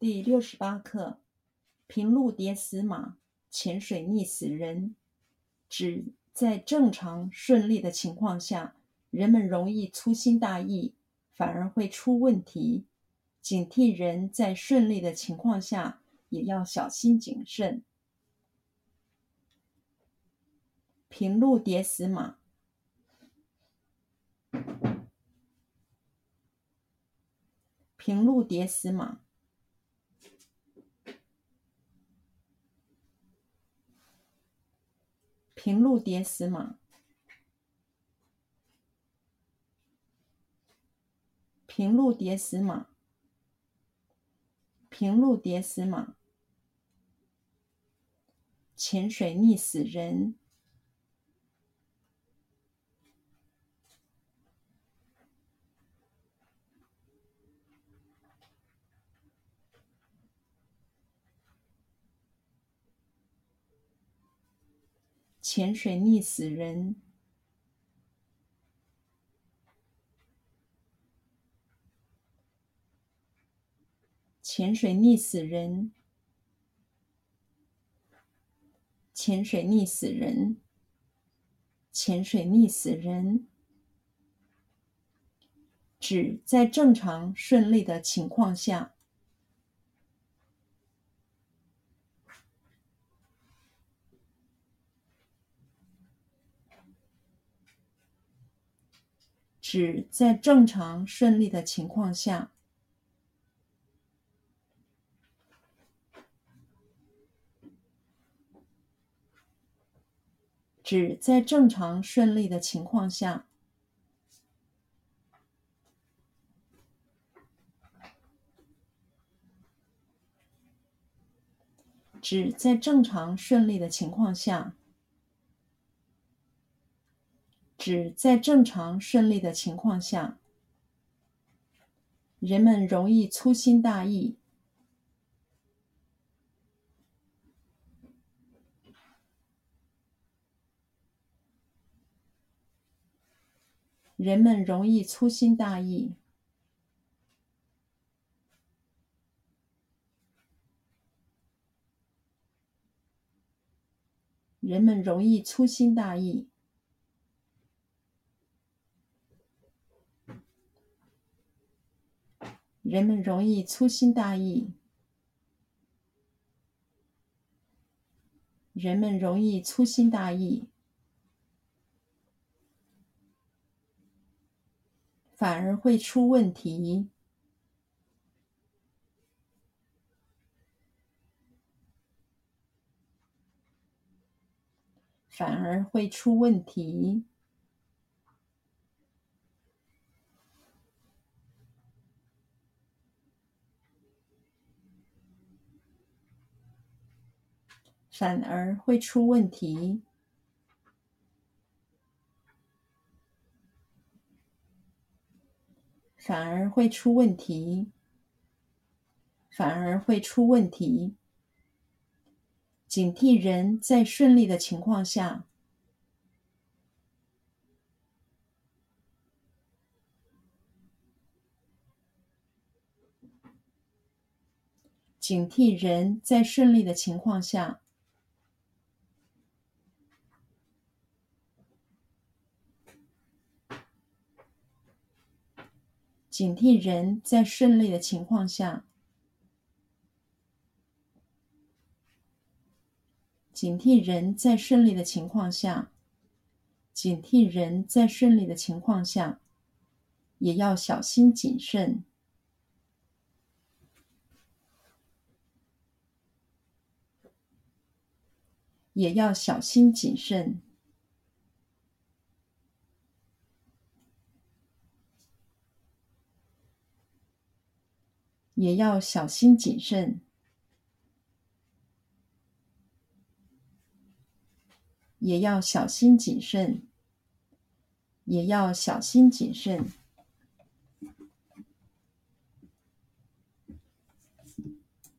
第六十八课：平路跌死马，浅水溺死人。指在正常顺利的情况下，人们容易粗心大意，反而会出问题。警惕人在顺利的情况下，也要小心谨慎。平路跌死马。平路跌死马。平路跌死马，平路跌死马，平路跌死马，浅水溺死人，潜水溺死人，潜水溺死人，潜水溺死人，潜水溺死人，指在正常顺利的情况下。指在正常顺利的情况下，指在正常顺利的情况下，指在正常顺利的情况下。指在正常顺利的情况下，人们容易粗心大意，人们容易粗心大意，人们容易粗心大意。人们容易粗心大意，人们容易粗心大意，反而会出问题，反而会出问题。反而会出问题，反而会出问题，反而会出问题。警惕人在顺利的情况下，警惕人在顺利的情况下。警惕人在顺利的情况下，警惕人在顺利的情况下，警惕人在顺利的情况下，也要小心谨慎，也要小心谨慎。也要小心谨慎，也要小心谨慎，也要小心谨慎。